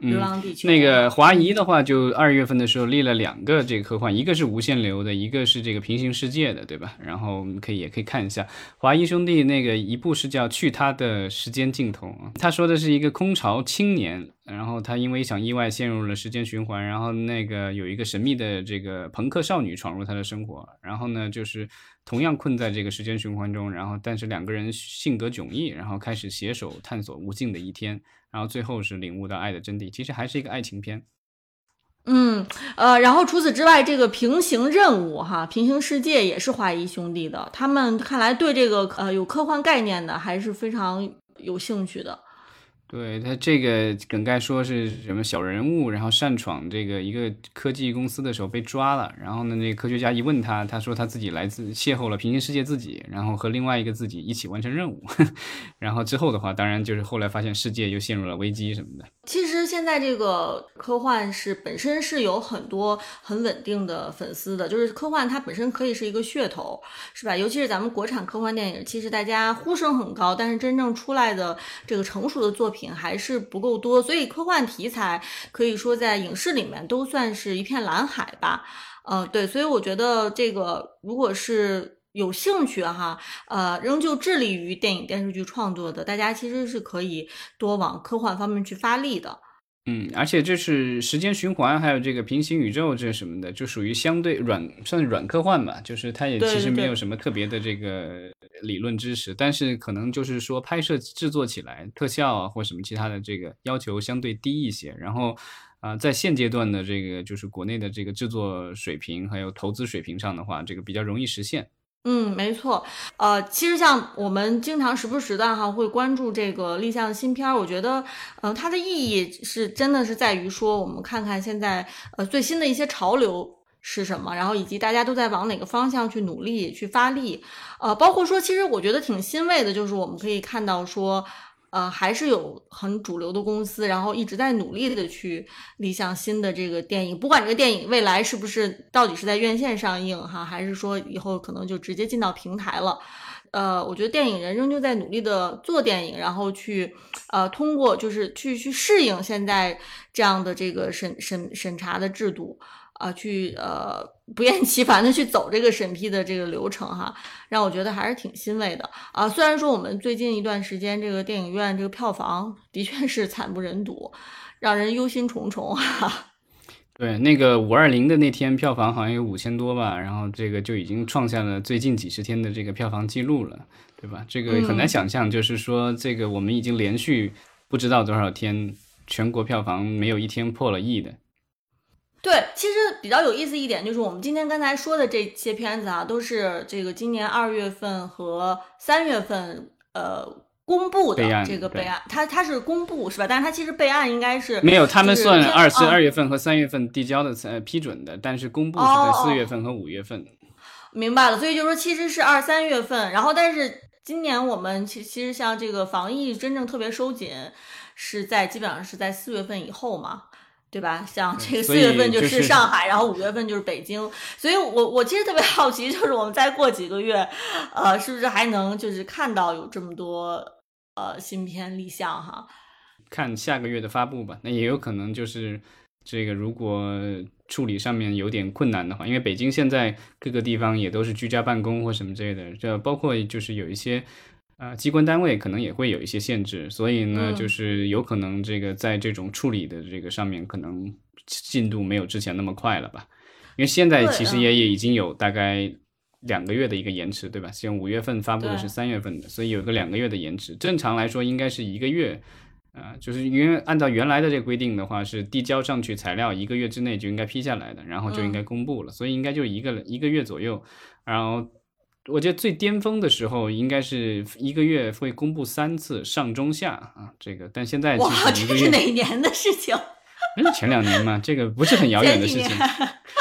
流浪地球。那个华谊的话，就二月份的时候立了两个这个科幻，一个是无限流的，一个是这个平行世界的，对吧？然后我们可以也可以看一下华谊兄弟那个一部是叫《去他的时间尽头》，他说的是一个空巢青年，然后他因为一场意外陷入了时间循环，然后那个有一个神秘的这个朋克少女闯入他的生活，然后呢就是同样困在这个时间循环中，然后但是两个人性格迥异，然后开始携手探索无尽的一天。然后最后是领悟到爱的真谛，其实还是一个爱情片。嗯，呃，然后除此之外，这个平行任务哈，平行世界也是华谊兄弟的，他们看来对这个呃有科幻概念的还是非常有兴趣的。对他这个梗概说是什么小人物，然后擅闯这个一个科技公司的时候被抓了，然后呢，那科学家一问他，他说他自己来自邂逅了平行世界自己，然后和另外一个自己一起完成任务，然后之后的话，当然就是后来发现世界又陷入了危机什么的。其实现在这个科幻是本身是有很多很稳定的粉丝的，就是科幻它本身可以是一个噱头，是吧？尤其是咱们国产科幻电影，其实大家呼声很高，但是真正出来的这个成熟的作品品还是不够多，所以科幻题材可以说在影视里面都算是一片蓝海吧。呃，对，所以我觉得这个如果是。有兴趣哈，呃，仍旧致力于电影电视剧创作的，大家其实是可以多往科幻方面去发力的。嗯，而且这是时间循环，还有这个平行宇宙这什么的，就属于相对软，算软科幻吧。就是它也其实没有什么特别的这个理论知识，但是可能就是说拍摄制作起来，特效啊或什么其他的这个要求相对低一些。然后啊，在现阶段的这个就是国内的这个制作水平还有投资水平上的话，这个比较容易实现。嗯，没错，呃，其实像我们经常时不时的哈会关注这个立项的新片儿，我觉得，嗯，它的意义是真的是在于说，我们看看现在呃最新的一些潮流是什么，然后以及大家都在往哪个方向去努力去发力，呃，包括说，其实我觉得挺欣慰的，就是我们可以看到说。呃，还是有很主流的公司，然后一直在努力的去立项新的这个电影，不管这个电影未来是不是到底是在院线上映哈，还是说以后可能就直接进到平台了。呃，我觉得电影人仍旧在努力的做电影，然后去呃通过就是去去适应现在这样的这个审审审查的制度。啊，去呃不厌其烦的去走这个审批的这个流程哈，让我觉得还是挺欣慰的啊。虽然说我们最近一段时间这个电影院这个票房的确是 惨不忍睹，让人忧心忡忡哈。对，那个五二零的那天票房好像有五千多吧，然后这个就已经创下了最近几十天的这个票房记录了，对吧？这个很难想象，就是说这个我们已经连续不知道多少天全国票房没有一天破了亿的。对，其实比较有意思一点就是，我们今天刚才说的这些片子啊，都是这个今年二月份和三月份呃公布的这个备案，它它是公布是吧？但是它其实备案应该是没有，他们算二是二月份和三月份递交的呃批准的，但是公布是在四月份和五月份。明白了，所以就是说其实是二三月份，然后但是今年我们其其实像这个防疫真正特别收紧，是在基本上是在四月份以后嘛。对吧？像这个四月份就是上海，然后五月份就是北京，所以我我其实特别好奇，就是我们再过几个月，呃，是不是还能就是看到有这么多呃新片立项哈？看下个月的发布吧，那也有可能就是这个如果处理上面有点困难的话，因为北京现在各个地方也都是居家办公或什么之类的，这包括就是有一些。啊，机关单位可能也会有一些限制，所以呢，就是有可能这个在这种处理的这个上面，可能进度没有之前那么快了吧？因为现在其实也也已经有大概两个月的一个延迟，对吧？像五月份发布的是三月份的，所以有个两个月的延迟。正常来说应该是一个月，啊，就是因为按照原来的这个规定的话，是递交上去材料一个月之内就应该批下来的，然后就应该公布了，所以应该就一个一个月左右，然后。我觉得最巅峰的时候应该是一个月会公布三次上中下啊，这个，但现在哇，这是哪年的事情？前两年嘛，这个不是很遥远的事情。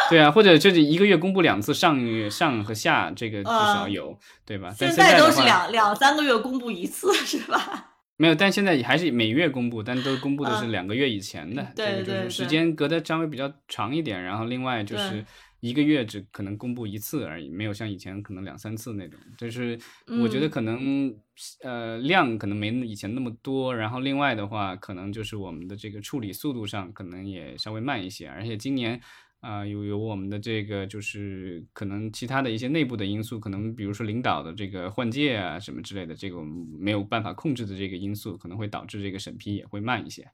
对啊，或者就是一个月公布两次，上月上和下，这个至少有，对吧？现在都是两两三个月公布一次，是吧？没有，但现在还是每月公布，但都公布的是两个月以前的，这个就是时间隔的稍微比较长一点。然后另外就是一个月只可能公布一次而已，没有像以前可能两三次那种。就是我觉得可能呃量可能没以前那么多，然后另外的话可能就是我们的这个处理速度上可能也稍微慢一些，而且今年。啊，有有我们的这个，就是可能其他的一些内部的因素，可能比如说领导的这个换届啊什么之类的，这个我们没有办法控制的这个因素，可能会导致这个审批也会慢一些。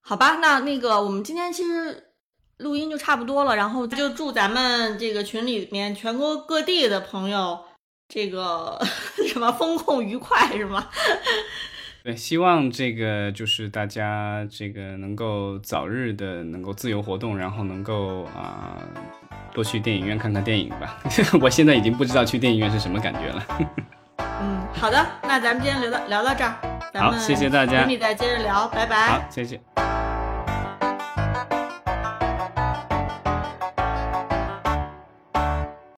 好吧，那那个我们今天其实录音就差不多了，然后就祝咱们这个群里面全国各地的朋友，这个 什么风控愉快，是吗？对，希望这个就是大家这个能够早日的能够自由活动，然后能够啊多去电影院看看电影吧。我现在已经不知道去电影院是什么感觉了。嗯，好的，那咱们今天聊到聊到这儿，好，谢谢大家，你再接着聊，拜拜。好，谢谢。